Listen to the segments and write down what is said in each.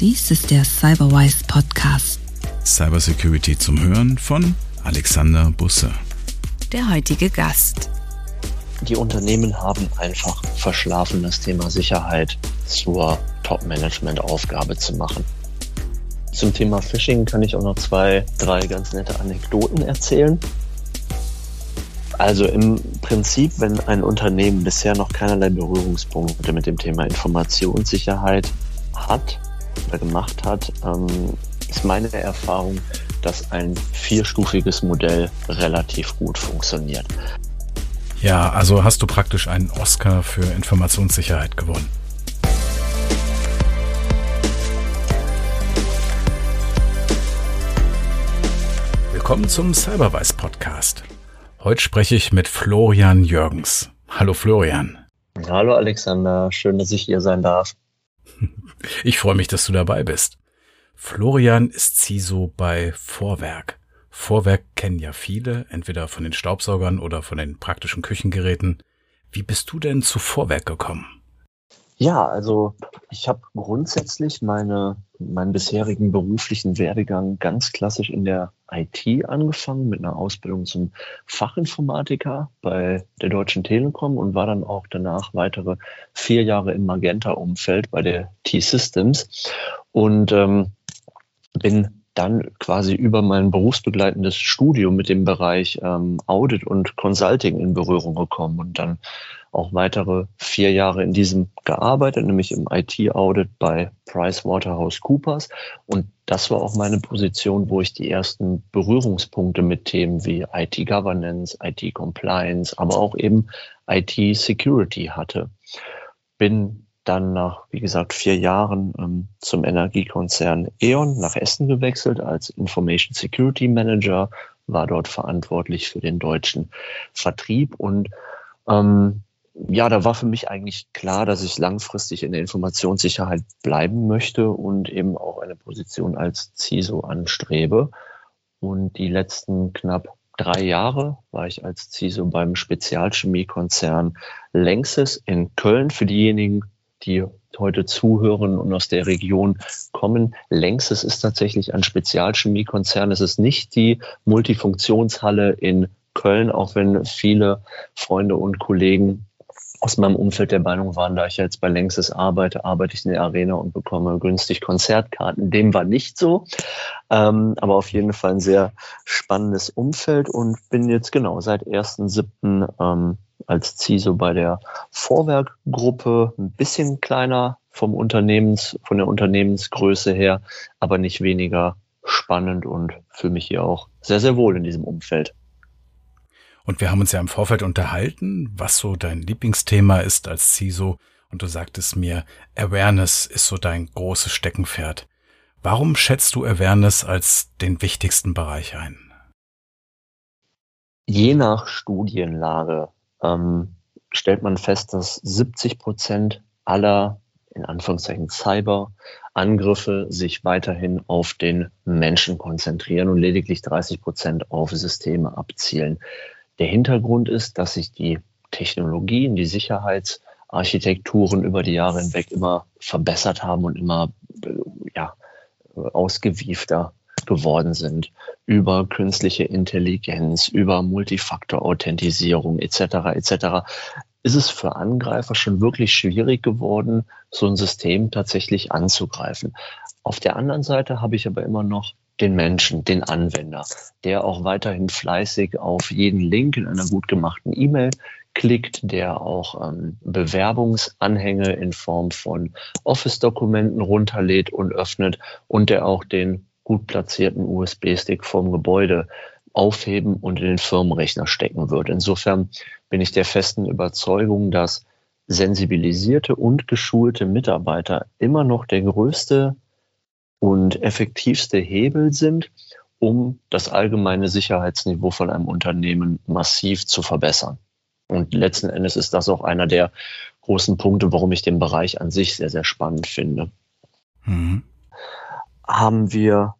Dies ist der Cyberwise Podcast. Cybersecurity zum Hören von Alexander Busse. Der heutige Gast. Die Unternehmen haben einfach verschlafen, das Thema Sicherheit zur Top-Management-Aufgabe zu machen. Zum Thema Phishing kann ich auch noch zwei, drei ganz nette Anekdoten erzählen. Also im Prinzip, wenn ein Unternehmen bisher noch keinerlei Berührungspunkte mit dem Thema Informationssicherheit hat oder gemacht hat, ähm, ist meine Erfahrung, dass ein vierstufiges Modell relativ gut funktioniert. Ja, also hast du praktisch einen Oscar für Informationssicherheit gewonnen. Willkommen zum Cyberwise Podcast. Heute spreche ich mit Florian Jürgens. Hallo Florian. Hallo Alexander, schön, dass ich hier sein darf. Ich freue mich, dass du dabei bist. Florian ist CISO bei Vorwerk. Vorwerk kennen ja viele, entweder von den Staubsaugern oder von den praktischen Küchengeräten. Wie bist du denn zu Vorwerk gekommen? Ja, also ich habe grundsätzlich meine, meinen bisherigen beruflichen Werdegang ganz klassisch in der IT angefangen, mit einer Ausbildung zum Fachinformatiker bei der Deutschen Telekom und war dann auch danach weitere vier Jahre im Magenta-Umfeld bei der T-Systems und ähm, bin dann quasi über mein berufsbegleitendes Studium mit dem Bereich ähm, Audit und Consulting in Berührung gekommen und dann auch weitere vier Jahre in diesem gearbeitet, nämlich im IT-Audit bei PricewaterhouseCoopers. Und das war auch meine Position, wo ich die ersten Berührungspunkte mit Themen wie IT-Governance, IT-Compliance, aber auch eben IT-Security hatte. Bin dann nach, wie gesagt, vier Jahren ähm, zum Energiekonzern E.ON nach Essen gewechselt als Information Security Manager, war dort verantwortlich für den deutschen Vertrieb und ähm, ja, da war für mich eigentlich klar, dass ich langfristig in der Informationssicherheit bleiben möchte und eben auch eine Position als CISO anstrebe. Und die letzten knapp drei Jahre war ich als CISO beim Spezialchemiekonzern Längses in Köln. Für diejenigen, die heute zuhören und aus der Region kommen. Längses ist tatsächlich ein Spezialchemiekonzern. Es ist nicht die Multifunktionshalle in Köln, auch wenn viele Freunde und Kollegen aus meinem Umfeld der Meinung waren, da ich jetzt bei Längstes arbeite, arbeite ich in der Arena und bekomme günstig Konzertkarten. Dem war nicht so, ähm, aber auf jeden Fall ein sehr spannendes Umfeld und bin jetzt genau seit 1.7. Ähm, als CISO bei der Vorwerkgruppe, ein bisschen kleiner vom Unternehmens, von der Unternehmensgröße her, aber nicht weniger spannend und fühle mich hier auch sehr, sehr wohl in diesem Umfeld. Und wir haben uns ja im Vorfeld unterhalten, was so dein Lieblingsthema ist als CISO. Und du sagtest mir, Awareness ist so dein großes Steckenpferd. Warum schätzt du Awareness als den wichtigsten Bereich ein? Je nach Studienlage ähm, stellt man fest, dass 70 Prozent aller in Anführungszeichen Cyber-Angriffe sich weiterhin auf den Menschen konzentrieren und lediglich 30 Prozent auf Systeme abzielen. Der Hintergrund ist, dass sich die Technologien, die Sicherheitsarchitekturen über die Jahre hinweg immer verbessert haben und immer ja, ausgewiefter geworden sind über künstliche Intelligenz, über Multifaktor-Authentisierung etc. etc. ist es für Angreifer schon wirklich schwierig geworden, so ein System tatsächlich anzugreifen. Auf der anderen Seite habe ich aber immer noch den Menschen, den Anwender, der auch weiterhin fleißig auf jeden Link in einer gut gemachten E-Mail klickt, der auch ähm, Bewerbungsanhänge in Form von Office-Dokumenten runterlädt und öffnet und der auch den gut platzierten USB-Stick vom Gebäude aufheben und in den Firmenrechner stecken wird. Insofern bin ich der festen Überzeugung, dass sensibilisierte und geschulte Mitarbeiter immer noch der größte und effektivste Hebel sind, um das allgemeine Sicherheitsniveau von einem Unternehmen massiv zu verbessern. Und letzten Endes ist das auch einer der großen Punkte, warum ich den Bereich an sich sehr, sehr spannend finde. Mhm. Haben wir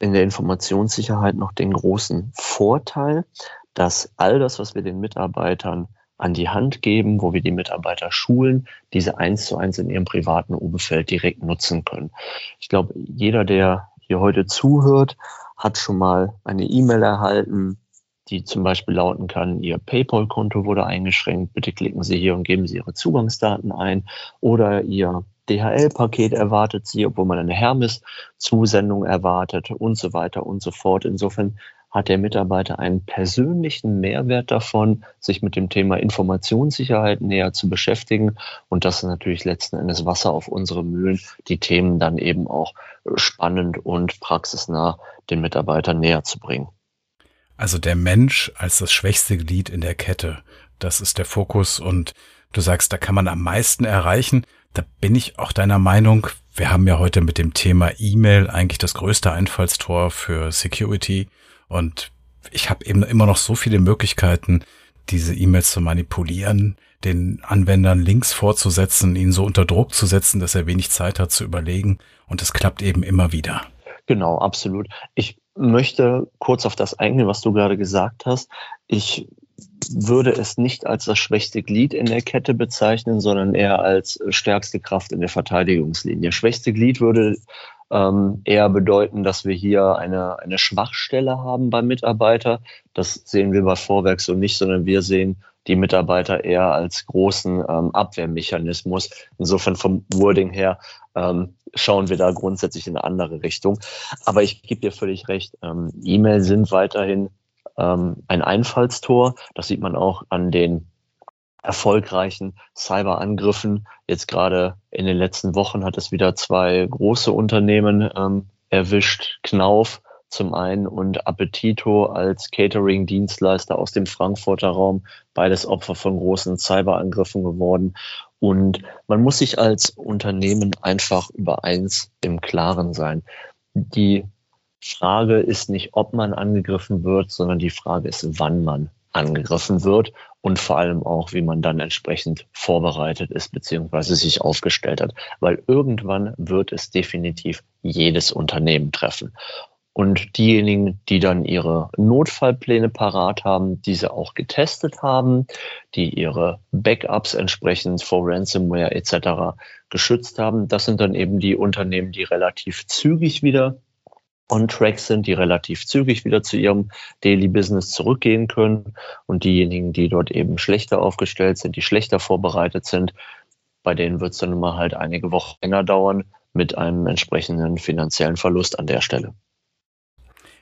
in der Informationssicherheit noch den großen Vorteil, dass all das, was wir den Mitarbeitern an die Hand geben, wo wir die Mitarbeiter schulen, diese eins zu eins in ihrem privaten Umfeld direkt nutzen können. Ich glaube, jeder, der hier heute zuhört, hat schon mal eine E-Mail erhalten, die zum Beispiel lauten kann, Ihr PayPal-Konto wurde eingeschränkt, bitte klicken Sie hier und geben Sie Ihre Zugangsdaten ein oder Ihr DHL-Paket erwartet Sie, obwohl man eine Hermes-Zusendung erwartet und so weiter und so fort. Insofern hat der Mitarbeiter einen persönlichen Mehrwert davon, sich mit dem Thema Informationssicherheit näher zu beschäftigen. Und das ist natürlich letzten Endes Wasser auf unsere Mühlen, die Themen dann eben auch spannend und praxisnah den Mitarbeitern näher zu bringen. Also der Mensch als das schwächste Glied in der Kette, das ist der Fokus und du sagst, da kann man am meisten erreichen. Da bin ich auch deiner Meinung. Wir haben ja heute mit dem Thema E-Mail eigentlich das größte Einfallstor für Security und ich habe eben immer noch so viele Möglichkeiten, diese E-Mails zu manipulieren, den Anwendern Links vorzusetzen, ihn so unter Druck zu setzen, dass er wenig Zeit hat zu überlegen. Und es klappt eben immer wieder. Genau, absolut. Ich möchte kurz auf das eingehen, was du gerade gesagt hast. Ich würde es nicht als das schwächste Glied in der Kette bezeichnen, sondern eher als stärkste Kraft in der Verteidigungslinie. Schwächste Glied würde ähm, eher bedeuten, dass wir hier eine, eine Schwachstelle haben beim Mitarbeiter. Das sehen wir bei Vorwerk so nicht, sondern wir sehen die Mitarbeiter eher als großen ähm, Abwehrmechanismus. Insofern vom Wording her ähm, schauen wir da grundsätzlich in eine andere Richtung. Aber ich gebe dir völlig recht, ähm, E-Mail sind weiterhin ähm, ein Einfallstor. Das sieht man auch an den erfolgreichen Cyberangriffen. Jetzt gerade in den letzten Wochen hat es wieder zwei große Unternehmen ähm, erwischt. Knauf zum einen und Appetito als Catering-Dienstleister aus dem Frankfurter Raum, beides Opfer von großen Cyberangriffen geworden. Und man muss sich als Unternehmen einfach über eins im Klaren sein. Die Frage ist nicht, ob man angegriffen wird, sondern die Frage ist, wann man angegriffen wird und vor allem auch, wie man dann entsprechend vorbereitet ist beziehungsweise sich aufgestellt hat. Weil irgendwann wird es definitiv jedes Unternehmen treffen. Und diejenigen, die dann ihre Notfallpläne parat haben, diese auch getestet haben, die ihre Backups entsprechend vor Ransomware etc. geschützt haben, das sind dann eben die Unternehmen, die relativ zügig wieder on track sind, die relativ zügig wieder zu ihrem Daily Business zurückgehen können. Und diejenigen, die dort eben schlechter aufgestellt sind, die schlechter vorbereitet sind, bei denen wird es dann immer halt einige Wochen länger dauern mit einem entsprechenden finanziellen Verlust an der Stelle.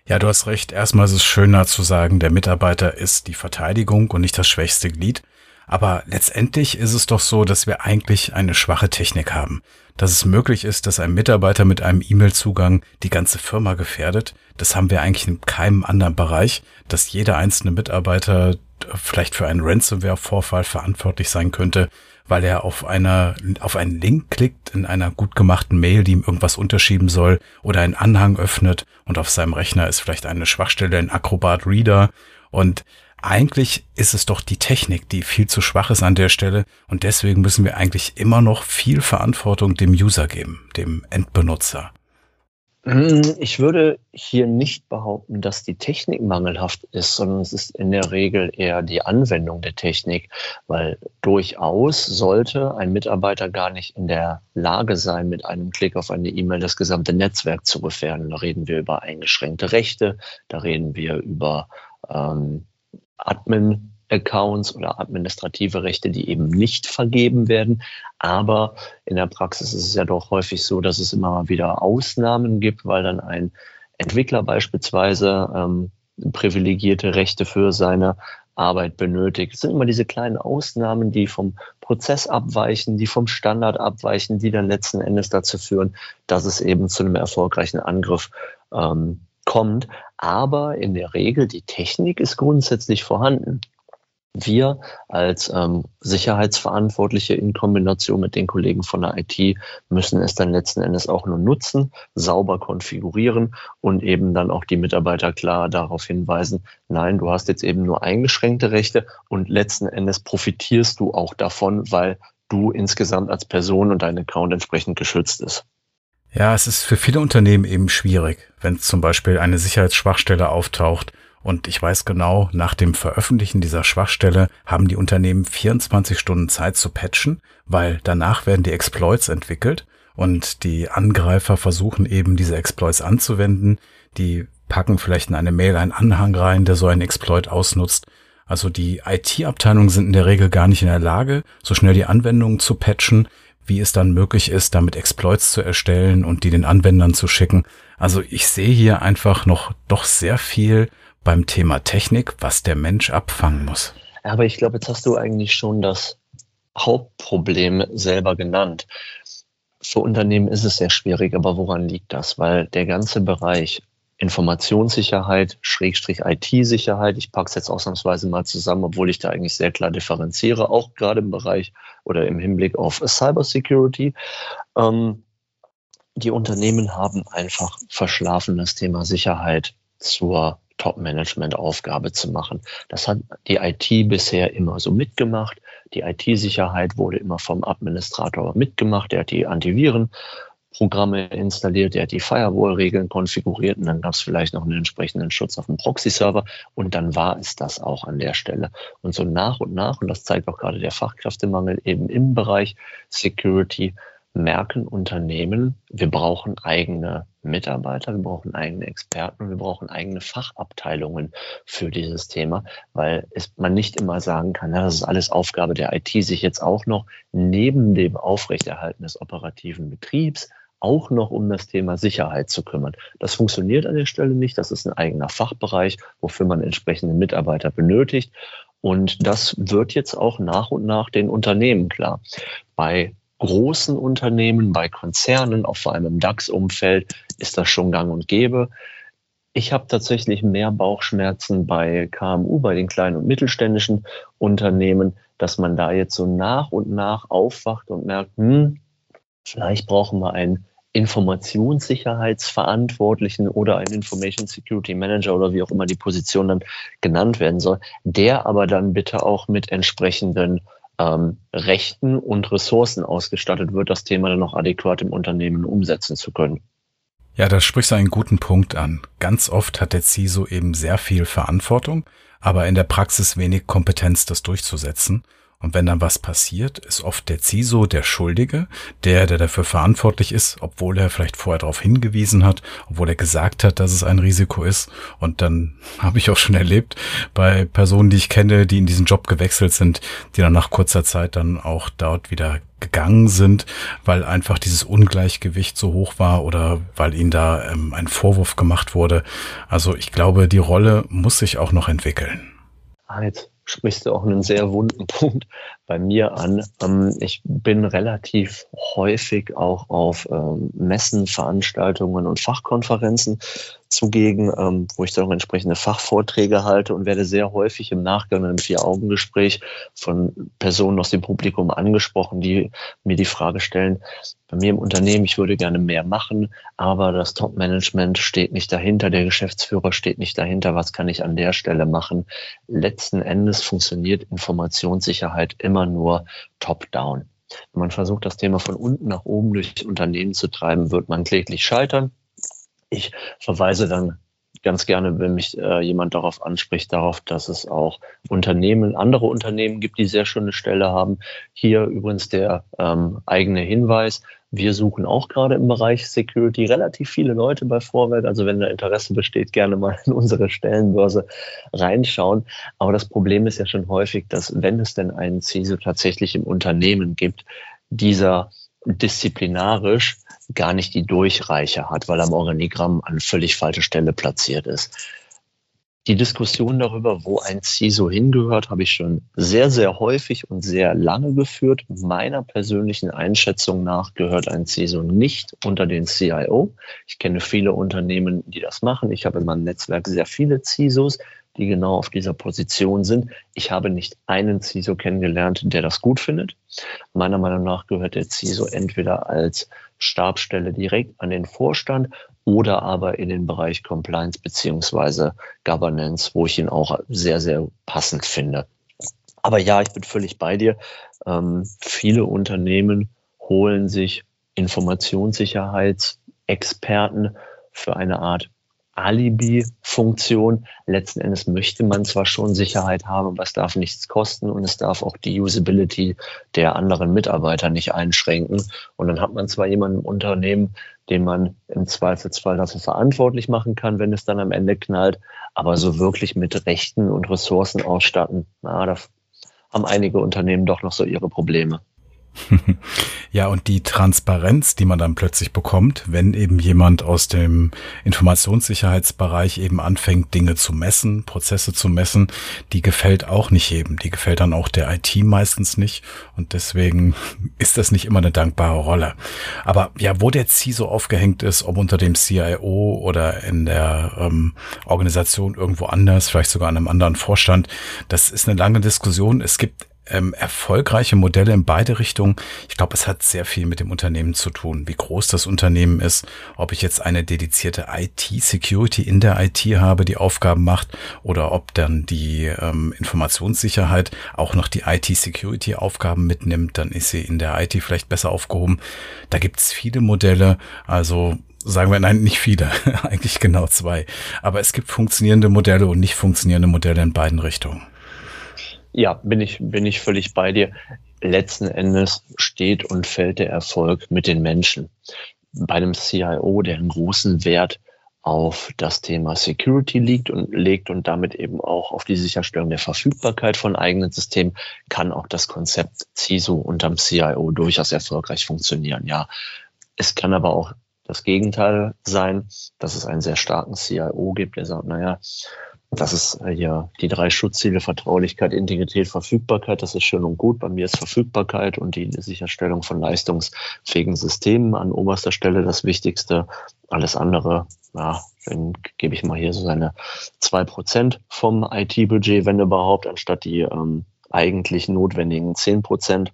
Ja, du hast recht. Erstmal ist es schöner zu sagen, der Mitarbeiter ist die Verteidigung und nicht das schwächste Glied. Aber letztendlich ist es doch so, dass wir eigentlich eine schwache Technik haben. Dass es möglich ist, dass ein Mitarbeiter mit einem E-Mail-Zugang die ganze Firma gefährdet, das haben wir eigentlich in keinem anderen Bereich, dass jeder einzelne Mitarbeiter vielleicht für einen Ransomware-Vorfall verantwortlich sein könnte, weil er auf einer, auf einen Link klickt in einer gut gemachten Mail, die ihm irgendwas unterschieben soll oder einen Anhang öffnet und auf seinem Rechner ist vielleicht eine Schwachstelle in Acrobat Reader und eigentlich ist es doch die Technik, die viel zu schwach ist an der Stelle und deswegen müssen wir eigentlich immer noch viel Verantwortung dem User geben, dem Endbenutzer. Hm, ich würde hier nicht behaupten, dass die Technik mangelhaft ist, sondern es ist in der Regel eher die Anwendung der Technik, weil durchaus sollte ein Mitarbeiter gar nicht in der Lage sein, mit einem Klick auf eine E-Mail das gesamte Netzwerk zu gefährden. Da reden wir über eingeschränkte Rechte, da reden wir über ähm, Admin Accounts oder administrative Rechte, die eben nicht vergeben werden. Aber in der Praxis ist es ja doch häufig so, dass es immer mal wieder Ausnahmen gibt, weil dann ein Entwickler beispielsweise ähm, privilegierte Rechte für seine Arbeit benötigt. Es sind immer diese kleinen Ausnahmen, die vom Prozess abweichen, die vom Standard abweichen, die dann letzten Endes dazu führen, dass es eben zu einem erfolgreichen Angriff ähm, kommt. Aber in der Regel, die Technik ist grundsätzlich vorhanden wir als ähm, Sicherheitsverantwortliche in Kombination mit den Kollegen von der IT müssen es dann letzten Endes auch nur nutzen, sauber konfigurieren und eben dann auch die Mitarbeiter klar darauf hinweisen, nein, du hast jetzt eben nur eingeschränkte Rechte und letzten Endes profitierst du auch davon, weil du insgesamt als Person und dein Account entsprechend geschützt ist. Ja, es ist für viele Unternehmen eben schwierig, wenn zum Beispiel eine Sicherheitsschwachstelle auftaucht Und ich weiß genau, nach dem Veröffentlichen dieser Schwachstelle haben die Unternehmen 24 Stunden Zeit zu patchen, weil danach werden die Exploits entwickelt und die Angreifer versuchen eben diese Exploits anzuwenden. Die packen vielleicht in eine Mail einen Anhang rein, der so einen Exploit ausnutzt. Also die IT-Abteilungen sind in der Regel gar nicht in der Lage, so schnell die Anwendungen zu patchen, wie es dann möglich ist, damit Exploits zu erstellen und die den Anwendern zu schicken. Also ich sehe hier einfach noch doch sehr viel beim Thema Technik, was der Mensch abfangen muss. Aber ich glaube, jetzt hast du eigentlich schon das Hauptproblem selber genannt. Für Unternehmen ist es sehr schwierig, aber woran liegt das? Weil der ganze Bereich Informationssicherheit, Schrägstrich IT-Sicherheit. Ich packe es jetzt ausnahmsweise mal zusammen, obwohl ich da eigentlich sehr klar differenziere, auch gerade im Bereich oder im Hinblick auf Cybersecurity. Ähm, die Unternehmen haben einfach verschlafen, das Thema Sicherheit zur Top-Management-Aufgabe zu machen. Das hat die IT bisher immer so mitgemacht. Die IT-Sicherheit wurde immer vom Administrator mitgemacht. Der hat die Antiviren Programme installiert, der hat die Firewall-Regeln konfiguriert und dann gab es vielleicht noch einen entsprechenden Schutz auf dem Proxy-Server und dann war es das auch an der Stelle. Und so nach und nach, und das zeigt auch gerade der Fachkräftemangel eben im Bereich Security, merken Unternehmen, wir brauchen eigene Mitarbeiter, wir brauchen eigene Experten wir brauchen eigene Fachabteilungen für dieses Thema, weil es, man nicht immer sagen kann, ja, das ist alles Aufgabe der IT, sich jetzt auch noch neben dem Aufrechterhalten des operativen Betriebs auch noch um das Thema Sicherheit zu kümmern. Das funktioniert an der Stelle nicht. Das ist ein eigener Fachbereich, wofür man entsprechende Mitarbeiter benötigt. Und das wird jetzt auch nach und nach den Unternehmen klar. Bei großen Unternehmen, bei Konzernen, auch vor allem im DAX-Umfeld, ist das schon gang und gäbe. Ich habe tatsächlich mehr Bauchschmerzen bei KMU, bei den kleinen und mittelständischen Unternehmen, dass man da jetzt so nach und nach aufwacht und merkt, hm, Vielleicht brauchen wir einen Informationssicherheitsverantwortlichen oder einen Information Security Manager oder wie auch immer die Position dann genannt werden soll, der aber dann bitte auch mit entsprechenden ähm, Rechten und Ressourcen ausgestattet wird, das Thema dann auch adäquat im Unternehmen umsetzen zu können. Ja, da sprichst du einen guten Punkt an. Ganz oft hat der CISO eben sehr viel Verantwortung, aber in der Praxis wenig Kompetenz, das durchzusetzen. Und wenn dann was passiert, ist oft der CISO der Schuldige, der, der dafür verantwortlich ist, obwohl er vielleicht vorher darauf hingewiesen hat, obwohl er gesagt hat, dass es ein Risiko ist. Und dann habe ich auch schon erlebt bei Personen, die ich kenne, die in diesen Job gewechselt sind, die dann nach kurzer Zeit dann auch dort wieder gegangen sind, weil einfach dieses Ungleichgewicht so hoch war oder weil ihnen da ähm, ein Vorwurf gemacht wurde. Also ich glaube, die Rolle muss sich auch noch entwickeln. Ah, jetzt sprichst du auch einen sehr wunden Punkt bei mir an. Ähm, ich bin relativ häufig auch auf ähm, Messen, Veranstaltungen und Fachkonferenzen zugegen, ähm, wo ich dann auch entsprechende Fachvorträge halte und werde sehr häufig im Nachgang einem Vier-Augen-Gespräch von Personen aus dem Publikum angesprochen, die mir die Frage stellen, bei mir im Unternehmen, ich würde gerne mehr machen, aber das Top-Management steht nicht dahinter, der Geschäftsführer steht nicht dahinter, was kann ich an der Stelle machen? Letzten Endes funktioniert Informationssicherheit immer nur top-down. Wenn man versucht, das Thema von unten nach oben durch Unternehmen zu treiben, wird man kläglich scheitern. Ich verweise dann ganz gerne, wenn mich äh, jemand darauf anspricht, darauf, dass es auch Unternehmen, andere Unternehmen gibt, die sehr schöne Stelle haben. Hier übrigens der ähm, eigene Hinweis. Wir suchen auch gerade im Bereich Security relativ viele Leute bei Vorwerk. Also wenn da Interesse besteht, gerne mal in unsere Stellenbörse reinschauen. Aber das Problem ist ja schon häufig, dass wenn es denn einen CISO tatsächlich im Unternehmen gibt, dieser disziplinarisch gar nicht die Durchreiche hat, weil er am Organigramm an völlig falsche Stelle platziert ist. Die Diskussion darüber, wo ein CISO hingehört, habe ich schon sehr, sehr häufig und sehr lange geführt. Meiner persönlichen Einschätzung nach gehört ein CISO nicht unter den CIO. Ich kenne viele Unternehmen, die das machen. Ich habe in meinem Netzwerk sehr viele CISOs die genau auf dieser Position sind. Ich habe nicht einen CISO kennengelernt, der das gut findet. Meiner Meinung nach gehört der CISO entweder als Stabstelle direkt an den Vorstand oder aber in den Bereich Compliance beziehungsweise Governance, wo ich ihn auch sehr, sehr passend finde. Aber ja, ich bin völlig bei dir. Ähm, viele Unternehmen holen sich Informationssicherheitsexperten für eine Art Alibi-Funktion. Letzten Endes möchte man zwar schon Sicherheit haben, aber es darf nichts kosten und es darf auch die Usability der anderen Mitarbeiter nicht einschränken. Und dann hat man zwar jemanden im Unternehmen, den man im Zweifelsfall dafür verantwortlich machen kann, wenn es dann am Ende knallt, aber so wirklich mit Rechten und Ressourcen ausstatten, na, da haben einige Unternehmen doch noch so ihre Probleme. Ja, und die Transparenz, die man dann plötzlich bekommt, wenn eben jemand aus dem Informationssicherheitsbereich eben anfängt, Dinge zu messen, Prozesse zu messen, die gefällt auch nicht jedem. Die gefällt dann auch der IT meistens nicht. Und deswegen ist das nicht immer eine dankbare Rolle. Aber ja, wo der CISO aufgehängt ist, ob unter dem CIO oder in der ähm, Organisation irgendwo anders, vielleicht sogar an einem anderen Vorstand, das ist eine lange Diskussion. Es gibt ähm, erfolgreiche Modelle in beide Richtungen. Ich glaube, es hat sehr viel mit dem Unternehmen zu tun, wie groß das Unternehmen ist, ob ich jetzt eine dedizierte IT-Security in der IT habe, die Aufgaben macht, oder ob dann die ähm, Informationssicherheit auch noch die IT-Security-Aufgaben mitnimmt, dann ist sie in der IT vielleicht besser aufgehoben. Da gibt's viele Modelle, also sagen wir nein, nicht viele, eigentlich genau zwei. Aber es gibt funktionierende Modelle und nicht funktionierende Modelle in beiden Richtungen. Ja, bin ich, bin ich völlig bei dir. Letzten Endes steht und fällt der Erfolg mit den Menschen. Bei einem CIO, der einen großen Wert auf das Thema Security liegt und legt und damit eben auch auf die Sicherstellung der Verfügbarkeit von eigenen Systemen, kann auch das Konzept CISO unterm CIO durchaus erfolgreich funktionieren. Ja, es kann aber auch das Gegenteil sein, dass es einen sehr starken CIO gibt, der sagt, naja, das ist äh, ja die drei Schutzziele Vertraulichkeit, Integrität, Verfügbarkeit. Das ist schön und gut. Bei mir ist Verfügbarkeit und die Sicherstellung von leistungsfähigen Systemen an oberster Stelle das Wichtigste. Alles andere, ja, dann gebe ich mal hier so seine zwei Prozent vom IT-Budget, wenn überhaupt, anstatt die ähm, eigentlich notwendigen zehn Prozent.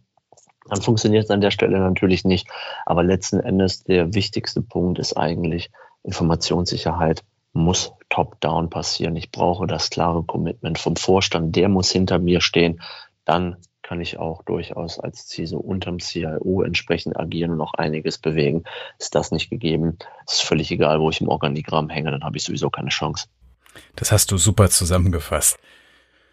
Dann funktioniert es an der Stelle natürlich nicht. Aber letzten Endes der wichtigste Punkt ist eigentlich Informationssicherheit muss top-down passieren. Ich brauche das klare Commitment vom Vorstand, der muss hinter mir stehen. Dann kann ich auch durchaus als CISO unterm CIO entsprechend agieren und auch einiges bewegen. Ist das nicht gegeben, ist völlig egal, wo ich im Organigramm hänge, dann habe ich sowieso keine Chance. Das hast du super zusammengefasst.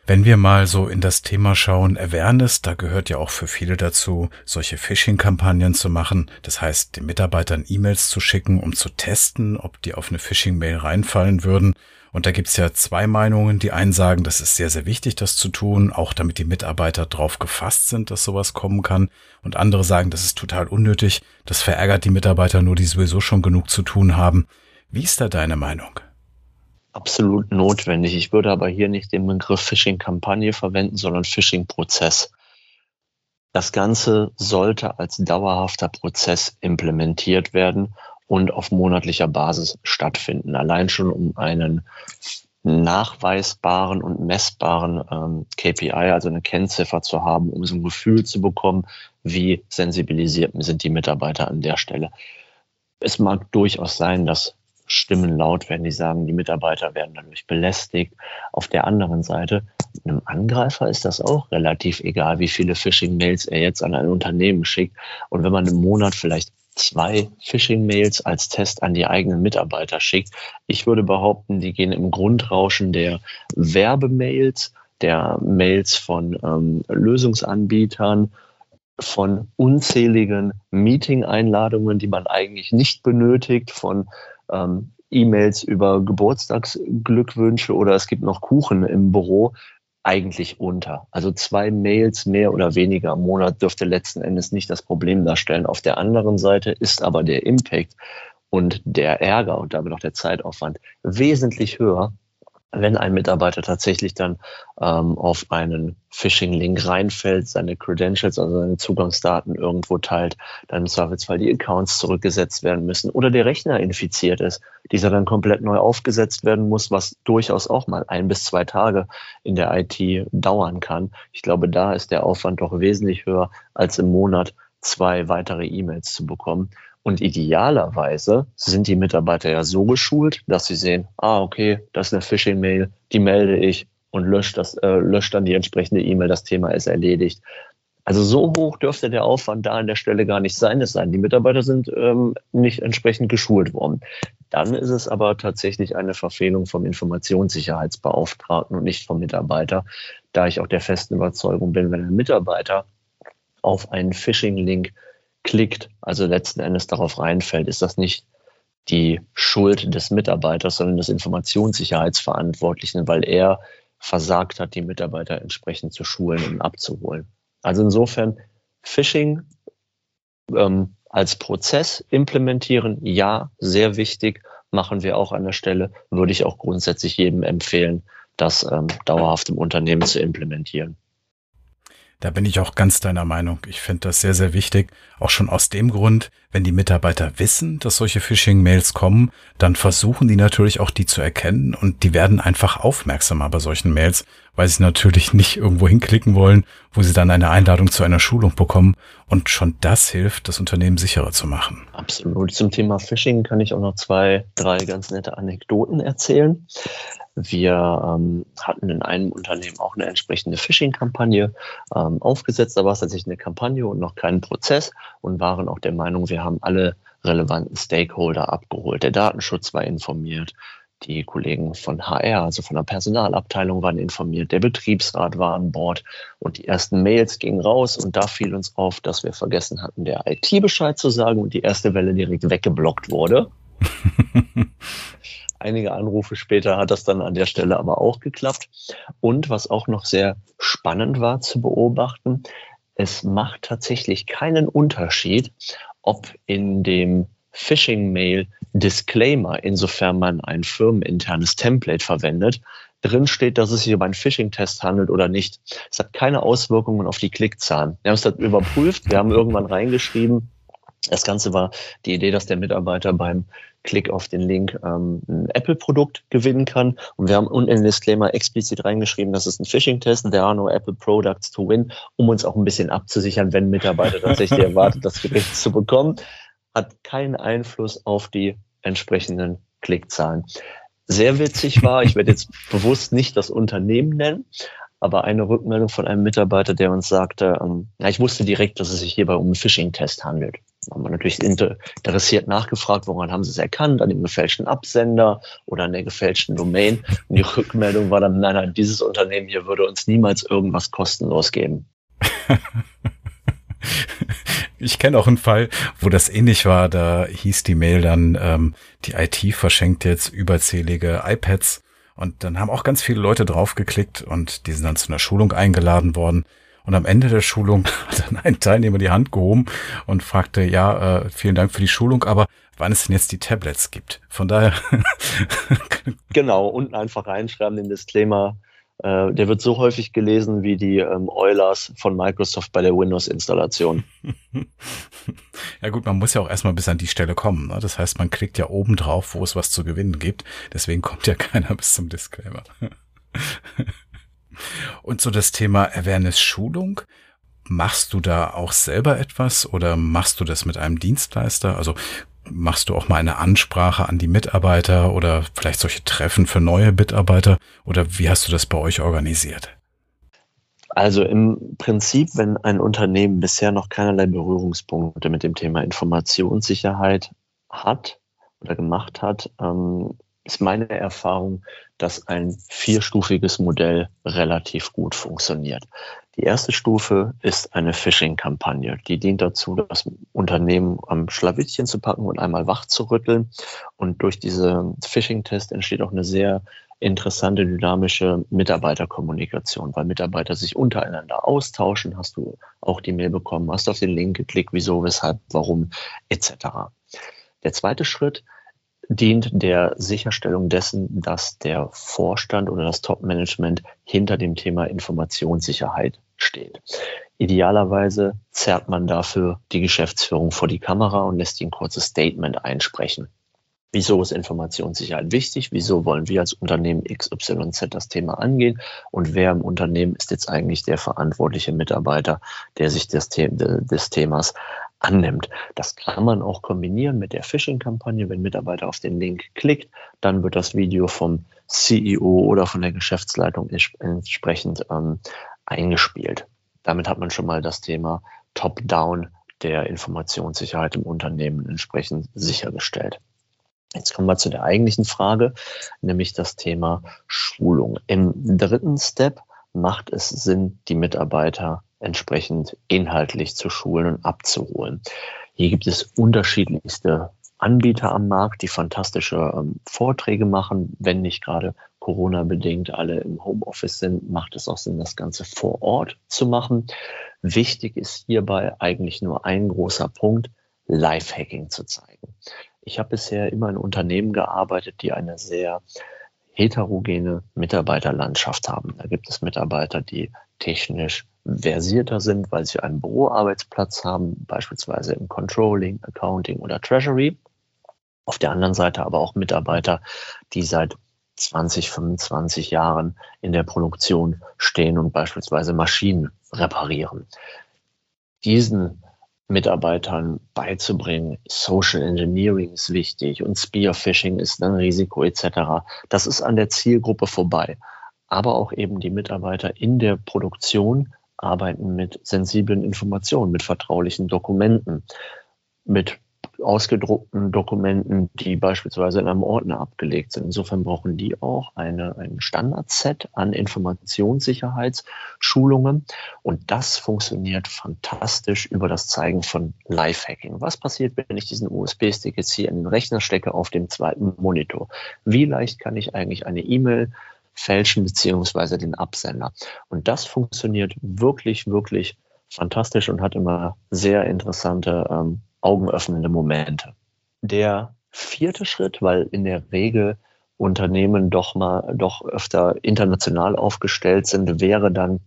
Wenn wir mal so in das Thema schauen, Awareness, da gehört ja auch für viele dazu, solche Phishing-Kampagnen zu machen. Das heißt, den Mitarbeitern E-Mails zu schicken, um zu testen, ob die auf eine Phishing-Mail reinfallen würden. Und da gibt's ja zwei Meinungen. Die einen sagen, das ist sehr, sehr wichtig, das zu tun, auch damit die Mitarbeiter drauf gefasst sind, dass sowas kommen kann. Und andere sagen, das ist total unnötig. Das verärgert die Mitarbeiter nur, die sowieso schon genug zu tun haben. Wie ist da deine Meinung? Absolut notwendig. Ich würde aber hier nicht den Begriff Phishing-Kampagne verwenden, sondern Phishing-Prozess. Das Ganze sollte als dauerhafter Prozess implementiert werden und auf monatlicher Basis stattfinden. Allein schon um einen nachweisbaren und messbaren ähm, KPI, also eine Kennziffer zu haben, um so ein Gefühl zu bekommen, wie sensibilisiert sind die Mitarbeiter an der Stelle. Es mag durchaus sein, dass Stimmen laut werden, die sagen, die Mitarbeiter werden dadurch belästigt. Auf der anderen Seite, einem Angreifer ist das auch relativ egal, wie viele Phishing-Mails er jetzt an ein Unternehmen schickt. Und wenn man im Monat vielleicht zwei Phishing-Mails als Test an die eigenen Mitarbeiter schickt, ich würde behaupten, die gehen im Grundrauschen der Werbemails, der Mails von ähm, Lösungsanbietern, von unzähligen Meeting-Einladungen, die man eigentlich nicht benötigt, von ähm, E-Mails über Geburtstagsglückwünsche oder es gibt noch Kuchen im Büro eigentlich unter. Also zwei Mails mehr oder weniger im Monat dürfte letzten Endes nicht das Problem darstellen. Auf der anderen Seite ist aber der Impact und der Ärger und damit auch der Zeitaufwand wesentlich höher, wenn ein Mitarbeiter tatsächlich dann ähm, auf einen Phishing-Link reinfällt, seine Credentials, also seine Zugangsdaten irgendwo teilt, dann im Zweifelsfall die Accounts zurückgesetzt werden müssen oder der Rechner infiziert ist, dieser dann komplett neu aufgesetzt werden muss, was durchaus auch mal ein bis zwei Tage in der IT dauern kann. Ich glaube, da ist der Aufwand doch wesentlich höher, als im Monat zwei weitere E-Mails zu bekommen. Und idealerweise sind die Mitarbeiter ja so geschult, dass sie sehen, ah, okay, das ist eine Phishing-Mail, die melde ich und löscht, das, äh, löscht dann die entsprechende E-Mail, das Thema ist erledigt. Also so hoch dürfte der Aufwand da an der Stelle gar nicht sein. Es sein, die Mitarbeiter sind ähm, nicht entsprechend geschult worden. Dann ist es aber tatsächlich eine Verfehlung vom Informationssicherheitsbeauftragten und nicht vom Mitarbeiter, da ich auch der festen Überzeugung bin, wenn ein Mitarbeiter auf einen Phishing-Link klickt, also letzten Endes darauf reinfällt, ist das nicht die Schuld des Mitarbeiters, sondern des Informationssicherheitsverantwortlichen, weil er versagt hat, die Mitarbeiter entsprechend zu schulen und abzuholen. Also insofern Phishing ähm, als Prozess implementieren, ja, sehr wichtig, machen wir auch an der Stelle, würde ich auch grundsätzlich jedem empfehlen, das ähm, dauerhaft im Unternehmen zu implementieren. Da bin ich auch ganz deiner Meinung. Ich finde das sehr, sehr wichtig. Auch schon aus dem Grund, wenn die Mitarbeiter wissen, dass solche Phishing-Mails kommen, dann versuchen die natürlich auch die zu erkennen und die werden einfach aufmerksamer bei solchen Mails, weil sie natürlich nicht irgendwo hinklicken wollen, wo sie dann eine Einladung zu einer Schulung bekommen. Und schon das hilft, das Unternehmen sicherer zu machen. Absolut. Zum Thema Phishing kann ich auch noch zwei, drei ganz nette Anekdoten erzählen. Wir ähm, hatten in einem Unternehmen auch eine entsprechende Phishing-Kampagne ähm, aufgesetzt. War es tatsächlich eine Kampagne und noch kein Prozess und waren auch der Meinung, wir haben alle relevanten Stakeholder abgeholt. Der Datenschutz war informiert. Die Kollegen von HR, also von der Personalabteilung, waren informiert. Der Betriebsrat war an Bord und die ersten Mails gingen raus und da fiel uns auf, dass wir vergessen hatten, der IT Bescheid zu sagen und die erste Welle direkt weggeblockt wurde. Einige Anrufe später hat das dann an der Stelle aber auch geklappt. Und was auch noch sehr spannend war zu beobachten, es macht tatsächlich keinen Unterschied, ob in dem Phishing-Mail Disclaimer, insofern man ein firmeninternes Template verwendet, drin steht, dass es sich um einen Phishing-Test handelt oder nicht. Es hat keine Auswirkungen auf die Klickzahlen. Wir haben es dann überprüft, wir haben irgendwann reingeschrieben, das Ganze war die Idee, dass der Mitarbeiter beim Klick auf den Link ähm, ein Apple-Produkt gewinnen kann. Und wir haben unten den Disclaimer explizit reingeschrieben, das ist ein Phishing-Test, there are no Apple Products to win, um uns auch ein bisschen abzusichern, wenn Mitarbeiter tatsächlich erwartet, das Gerät zu bekommen. Hat keinen Einfluss auf die entsprechenden Klickzahlen. Sehr witzig war, ich werde jetzt bewusst nicht das Unternehmen nennen, aber eine Rückmeldung von einem Mitarbeiter, der uns sagte, ähm, ja, ich wusste direkt, dass es sich hierbei um einen Phishing-Test handelt haben wir natürlich interessiert nachgefragt, woran haben sie es erkannt, an dem gefälschten Absender oder an der gefälschten Domain. Und die Rückmeldung war dann, nein, nein, dieses Unternehmen hier würde uns niemals irgendwas kostenlos geben. Ich kenne auch einen Fall, wo das ähnlich war. Da hieß die Mail dann, ähm, die IT verschenkt jetzt überzählige iPads. Und dann haben auch ganz viele Leute draufgeklickt und die sind dann zu einer Schulung eingeladen worden. Und am Ende der Schulung hat dann ein Teilnehmer die Hand gehoben und fragte, ja, äh, vielen Dank für die Schulung, aber wann es denn jetzt die Tablets gibt. Von daher. genau, unten einfach reinschreiben den Disclaimer. Äh, der wird so häufig gelesen wie die ähm, Eulers von Microsoft bei der Windows-Installation. ja gut, man muss ja auch erstmal bis an die Stelle kommen. Ne? Das heißt, man klickt ja oben drauf, wo es was zu gewinnen gibt. Deswegen kommt ja keiner bis zum Disclaimer. Und so das Thema Awareness-Schulung, machst du da auch selber etwas oder machst du das mit einem Dienstleister? Also machst du auch mal eine Ansprache an die Mitarbeiter oder vielleicht solche Treffen für neue Mitarbeiter oder wie hast du das bei euch organisiert? Also im Prinzip, wenn ein Unternehmen bisher noch keinerlei Berührungspunkte mit dem Thema Informationssicherheit hat oder gemacht hat, ähm, ist meine Erfahrung, dass ein vierstufiges Modell relativ gut funktioniert. Die erste Stufe ist eine Phishing-Kampagne. Die dient dazu, das Unternehmen am Schlawittchen zu packen und einmal wach zu rütteln. Und durch diese Phishing-Test entsteht auch eine sehr interessante, dynamische Mitarbeiterkommunikation, weil Mitarbeiter sich untereinander austauschen. Hast du auch die Mail bekommen, hast auf den Link geklickt, wieso, weshalb, warum, etc. Der zweite Schritt dient der Sicherstellung dessen, dass der Vorstand oder das Top-Management hinter dem Thema Informationssicherheit steht. Idealerweise zerrt man dafür die Geschäftsführung vor die Kamera und lässt ihn ein kurzes Statement einsprechen. Wieso ist Informationssicherheit wichtig? Wieso wollen wir als Unternehmen XYZ das Thema angehen? Und wer im Unternehmen ist jetzt eigentlich der verantwortliche Mitarbeiter, der sich des, des Themas annimmt. Das kann man auch kombinieren mit der Phishing-Kampagne. Wenn Mitarbeiter auf den Link klickt, dann wird das Video vom CEO oder von der Geschäftsleitung entsprechend ähm, eingespielt. Damit hat man schon mal das Thema Top-Down der Informationssicherheit im Unternehmen entsprechend sichergestellt. Jetzt kommen wir zu der eigentlichen Frage, nämlich das Thema Schulung. Im dritten Step macht es Sinn, die Mitarbeiter entsprechend inhaltlich zu schulen und abzuholen. Hier gibt es unterschiedlichste Anbieter am Markt, die fantastische ähm, Vorträge machen. Wenn nicht gerade Corona-bedingt alle im Homeoffice sind, macht es auch Sinn, das Ganze vor Ort zu machen. Wichtig ist hierbei eigentlich nur ein großer Punkt, Lifehacking zu zeigen. Ich habe bisher immer in Unternehmen gearbeitet, die eine sehr heterogene Mitarbeiterlandschaft haben. Da gibt es Mitarbeiter, die technisch versierter sind, weil sie einen Büroarbeitsplatz haben, beispielsweise im Controlling, Accounting oder Treasury. Auf der anderen Seite aber auch Mitarbeiter, die seit 20, 25 Jahren in der Produktion stehen und beispielsweise Maschinen reparieren. Diesen Mitarbeitern beizubringen, Social Engineering ist wichtig und Spearfishing ist ein Risiko etc. Das ist an der Zielgruppe vorbei. Aber auch eben die Mitarbeiter in der Produktion arbeiten mit sensiblen Informationen, mit vertraulichen Dokumenten, mit ausgedruckten Dokumenten, die beispielsweise in einem Ordner abgelegt sind. Insofern brauchen die auch eine, ein Standardset an Informationssicherheitsschulungen. Und das funktioniert fantastisch über das Zeigen von Lifehacking. Was passiert, wenn ich diesen USB-Stick jetzt hier in den Rechner stecke auf dem zweiten Monitor? Wie leicht kann ich eigentlich eine E-Mail fälschen beziehungsweise den Absender? Und das funktioniert wirklich, wirklich fantastisch und hat immer sehr interessante ähm, augenöffnende Momente. Der vierte Schritt, weil in der Regel Unternehmen doch mal doch öfter international aufgestellt sind, wäre dann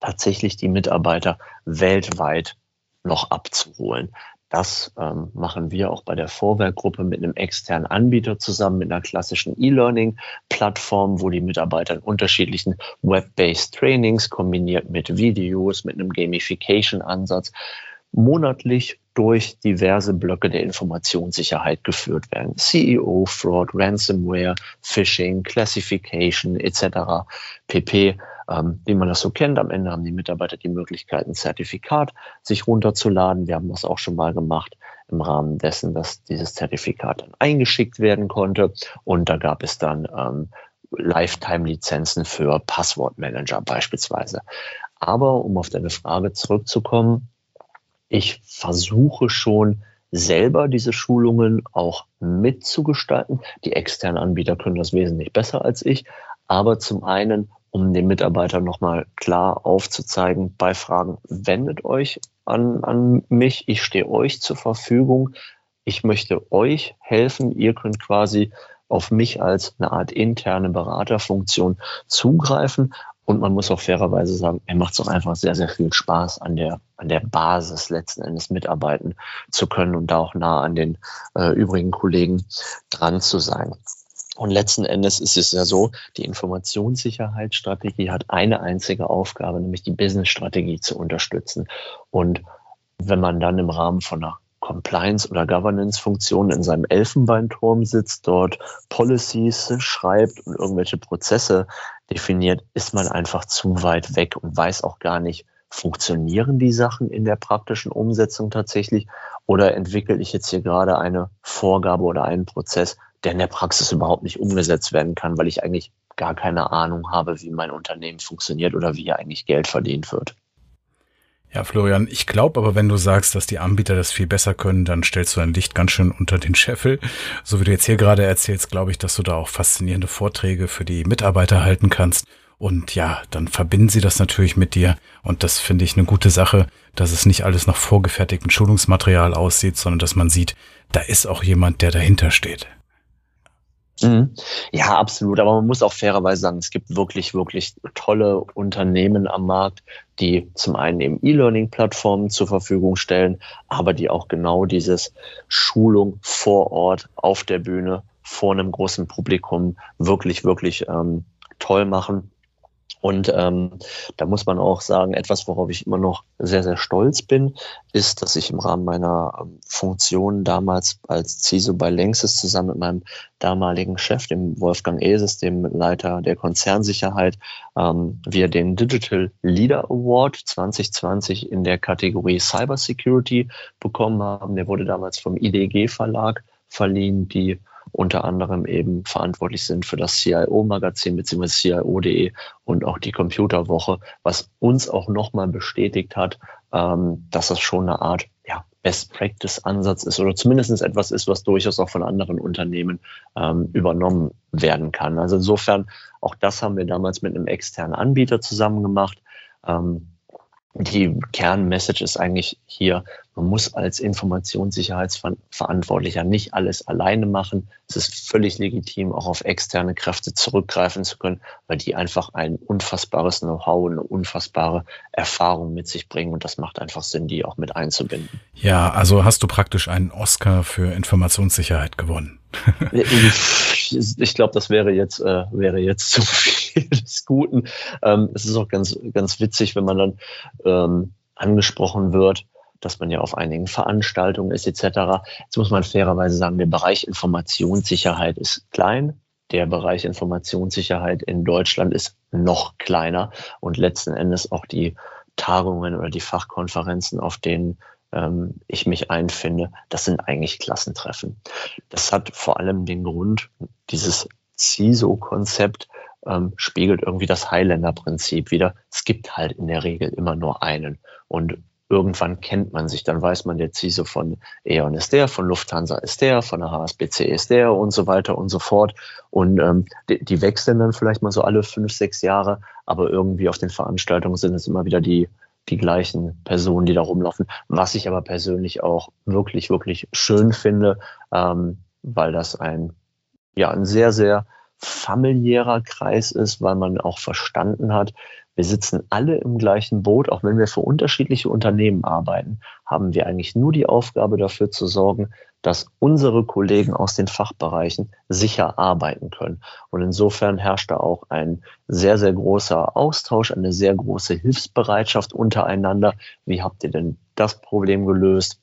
tatsächlich die Mitarbeiter weltweit noch abzuholen. Das ähm, machen wir auch bei der Vorwerkgruppe mit einem externen Anbieter zusammen, mit einer klassischen E-Learning-Plattform, wo die Mitarbeiter in unterschiedlichen Web-based Trainings kombiniert mit Videos, mit einem Gamification-Ansatz monatlich durch diverse Blöcke der Informationssicherheit geführt werden. CEO, Fraud, Ransomware, Phishing, Classification etc. pp. Ähm, wie man das so kennt. Am Ende haben die Mitarbeiter die Möglichkeit, ein Zertifikat sich runterzuladen. Wir haben das auch schon mal gemacht im Rahmen dessen, dass dieses Zertifikat dann eingeschickt werden konnte. Und da gab es dann ähm, Lifetime-Lizenzen für Passwortmanager beispielsweise. Aber um auf deine Frage zurückzukommen, ich versuche schon selber diese Schulungen auch mitzugestalten. Die externen Anbieter können das wesentlich besser als ich. Aber zum einen, um den Mitarbeitern nochmal klar aufzuzeigen, bei Fragen, wendet euch an, an mich. Ich stehe euch zur Verfügung. Ich möchte euch helfen. Ihr könnt quasi auf mich als eine Art interne Beraterfunktion zugreifen. Und man muss auch fairerweise sagen, mir macht es auch einfach sehr, sehr viel Spaß, an der, an der Basis letzten Endes mitarbeiten zu können und da auch nah an den äh, übrigen Kollegen dran zu sein. Und letzten Endes ist es ja so, die Informationssicherheitsstrategie hat eine einzige Aufgabe, nämlich die Businessstrategie zu unterstützen. Und wenn man dann im Rahmen von einer Compliance- oder Governance-Funktion in seinem Elfenbeinturm sitzt, dort Policies schreibt und irgendwelche Prozesse definiert, ist man einfach zu weit weg und weiß auch gar nicht, funktionieren die Sachen in der praktischen Umsetzung tatsächlich oder entwickle ich jetzt hier gerade eine Vorgabe oder einen Prozess, der in der Praxis überhaupt nicht umgesetzt werden kann, weil ich eigentlich gar keine Ahnung habe, wie mein Unternehmen funktioniert oder wie hier eigentlich Geld verdient wird. Ja, Florian, ich glaube aber, wenn du sagst, dass die Anbieter das viel besser können, dann stellst du ein Licht ganz schön unter den Scheffel. So wie du jetzt hier gerade erzählst, glaube ich, dass du da auch faszinierende Vorträge für die Mitarbeiter halten kannst. Und ja, dann verbinden sie das natürlich mit dir. Und das finde ich eine gute Sache, dass es nicht alles nach vorgefertigtem Schulungsmaterial aussieht, sondern dass man sieht, da ist auch jemand, der dahinter steht. Mhm. Ja, absolut. Aber man muss auch fairerweise sagen, es gibt wirklich, wirklich tolle Unternehmen am Markt, die zum einen eben E-Learning-Plattformen zur Verfügung stellen, aber die auch genau dieses Schulung vor Ort auf der Bühne vor einem großen Publikum wirklich, wirklich ähm, toll machen. Und ähm, da muss man auch sagen, etwas, worauf ich immer noch sehr, sehr stolz bin, ist, dass ich im Rahmen meiner ähm, Funktion damals als CISO bei Längsys zusammen mit meinem damaligen Chef, dem Wolfgang Eses, dem Leiter der Konzernsicherheit, ähm, wir den Digital Leader Award 2020 in der Kategorie Cybersecurity bekommen haben. Der wurde damals vom IDG Verlag verliehen, die unter anderem eben verantwortlich sind für das CIO-Magazin bzw. CIO.de und auch die Computerwoche, was uns auch nochmal bestätigt hat, ähm, dass das schon eine Art ja, Best-Practice-Ansatz ist oder zumindest etwas ist, was durchaus auch von anderen Unternehmen ähm, übernommen werden kann. Also insofern, auch das haben wir damals mit einem externen Anbieter zusammen gemacht. Ähm, die Kernmessage ist eigentlich hier, man muss als Informationssicherheitsverantwortlicher nicht alles alleine machen. Es ist völlig legitim, auch auf externe Kräfte zurückgreifen zu können, weil die einfach ein unfassbares Know-how, eine unfassbare Erfahrung mit sich bringen. Und das macht einfach Sinn, die auch mit einzubinden. Ja, also hast du praktisch einen Oscar für Informationssicherheit gewonnen. ich glaube, das wäre jetzt, äh, wäre jetzt zu viel des Guten. Ähm, es ist auch ganz, ganz witzig, wenn man dann ähm, angesprochen wird, dass man ja auf einigen Veranstaltungen ist etc. Jetzt muss man fairerweise sagen, der Bereich Informationssicherheit ist klein. Der Bereich Informationssicherheit in Deutschland ist noch kleiner und letzten Endes auch die Tagungen oder die Fachkonferenzen, auf denen ähm, ich mich einfinde, das sind eigentlich Klassentreffen. Das hat vor allem den Grund, dieses CISO-Konzept ähm, spiegelt irgendwie das Highlander-Prinzip wieder. Es gibt halt in der Regel immer nur einen. Und irgendwann kennt man sich, dann weiß man, der CISO von E.ON ist der, von Lufthansa ist der, von der HSBC ist der und so weiter und so fort. Und ähm, die, die wechseln dann vielleicht mal so alle fünf, sechs Jahre, aber irgendwie auf den Veranstaltungen sind es immer wieder die die gleichen Personen, die da rumlaufen. Was ich aber persönlich auch wirklich, wirklich schön finde, ähm, weil das ein, ja, ein sehr, sehr familiärer Kreis ist, weil man auch verstanden hat, wir sitzen alle im gleichen Boot, auch wenn wir für unterschiedliche Unternehmen arbeiten, haben wir eigentlich nur die Aufgabe dafür zu sorgen, dass unsere Kollegen aus den Fachbereichen sicher arbeiten können. Und insofern herrscht da auch ein sehr, sehr großer Austausch, eine sehr große Hilfsbereitschaft untereinander. Wie habt ihr denn das Problem gelöst?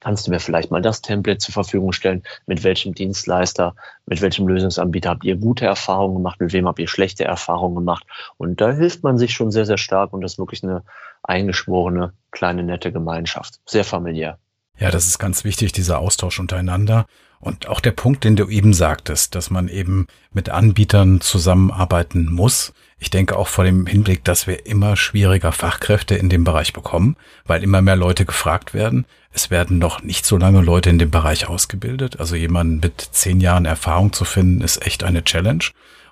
Kannst du mir vielleicht mal das Template zur Verfügung stellen? Mit welchem Dienstleister, mit welchem Lösungsanbieter habt ihr gute Erfahrungen gemacht? Mit wem habt ihr schlechte Erfahrungen gemacht? Und da hilft man sich schon sehr, sehr stark und das ist wirklich eine eingeschworene, kleine, nette Gemeinschaft. Sehr familiär. Ja, das ist ganz wichtig, dieser Austausch untereinander. Und auch der Punkt, den du eben sagtest, dass man eben mit Anbietern zusammenarbeiten muss. Ich denke auch vor dem Hinblick, dass wir immer schwieriger Fachkräfte in dem Bereich bekommen, weil immer mehr Leute gefragt werden. Es werden noch nicht so lange Leute in dem Bereich ausgebildet. Also jemanden mit zehn Jahren Erfahrung zu finden, ist echt eine Challenge.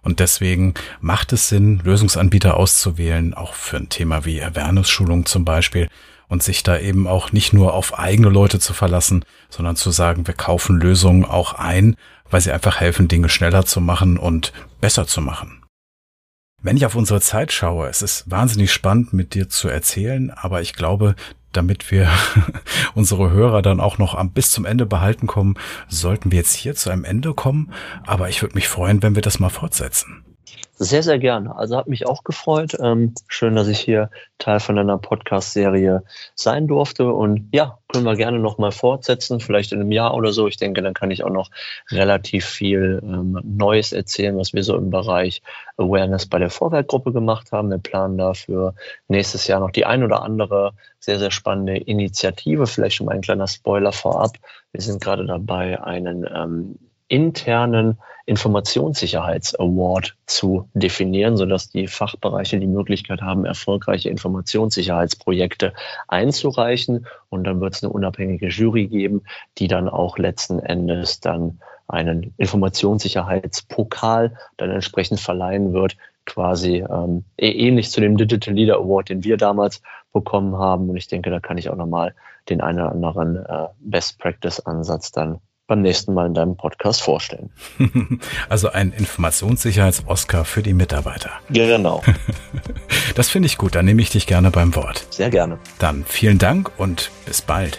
Und deswegen macht es Sinn, Lösungsanbieter auszuwählen, auch für ein Thema wie Awareness-Schulung zum Beispiel, und sich da eben auch nicht nur auf eigene Leute zu verlassen, sondern zu sagen, wir kaufen Lösungen auch ein, weil sie einfach helfen, Dinge schneller zu machen und besser zu machen. Wenn ich auf unsere Zeit schaue, es ist wahnsinnig spannend mit dir zu erzählen, aber ich glaube, damit wir unsere Hörer dann auch noch bis zum Ende behalten kommen, sollten wir jetzt hier zu einem Ende kommen. Aber ich würde mich freuen, wenn wir das mal fortsetzen. Sehr, sehr gerne. Also hat mich auch gefreut. Ähm, schön, dass ich hier Teil von einer Podcast-Serie sein durfte. Und ja, können wir gerne nochmal fortsetzen, vielleicht in einem Jahr oder so. Ich denke, dann kann ich auch noch relativ viel ähm, Neues erzählen, was wir so im Bereich Awareness bei der Vorwerkgruppe gemacht haben. Wir planen dafür nächstes Jahr noch die ein oder andere sehr, sehr spannende Initiative. Vielleicht schon mal ein kleiner Spoiler vorab. Wir sind gerade dabei, einen ähm, internen Informationssicherheits-Award zu definieren, sodass die Fachbereiche die Möglichkeit haben, erfolgreiche Informationssicherheitsprojekte einzureichen. Und dann wird es eine unabhängige Jury geben, die dann auch letzten Endes dann einen Informationssicherheitspokal dann entsprechend verleihen wird, quasi ähm, ähnlich zu dem Digital Leader Award, den wir damals bekommen haben. Und ich denke, da kann ich auch nochmal den einen oder anderen äh, Best Practice Ansatz dann beim nächsten Mal in deinem Podcast vorstellen. Also ein Informationssicherheits-Oscar für die Mitarbeiter. Genau. Das finde ich gut, dann nehme ich dich gerne beim Wort. Sehr gerne. Dann vielen Dank und bis bald.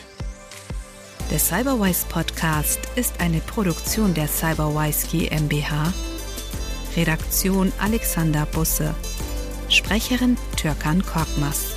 Der Cyberwise Podcast ist eine Produktion der Cyberwise GmbH. Redaktion Alexander Busse. Sprecherin Türkan Korkmaz.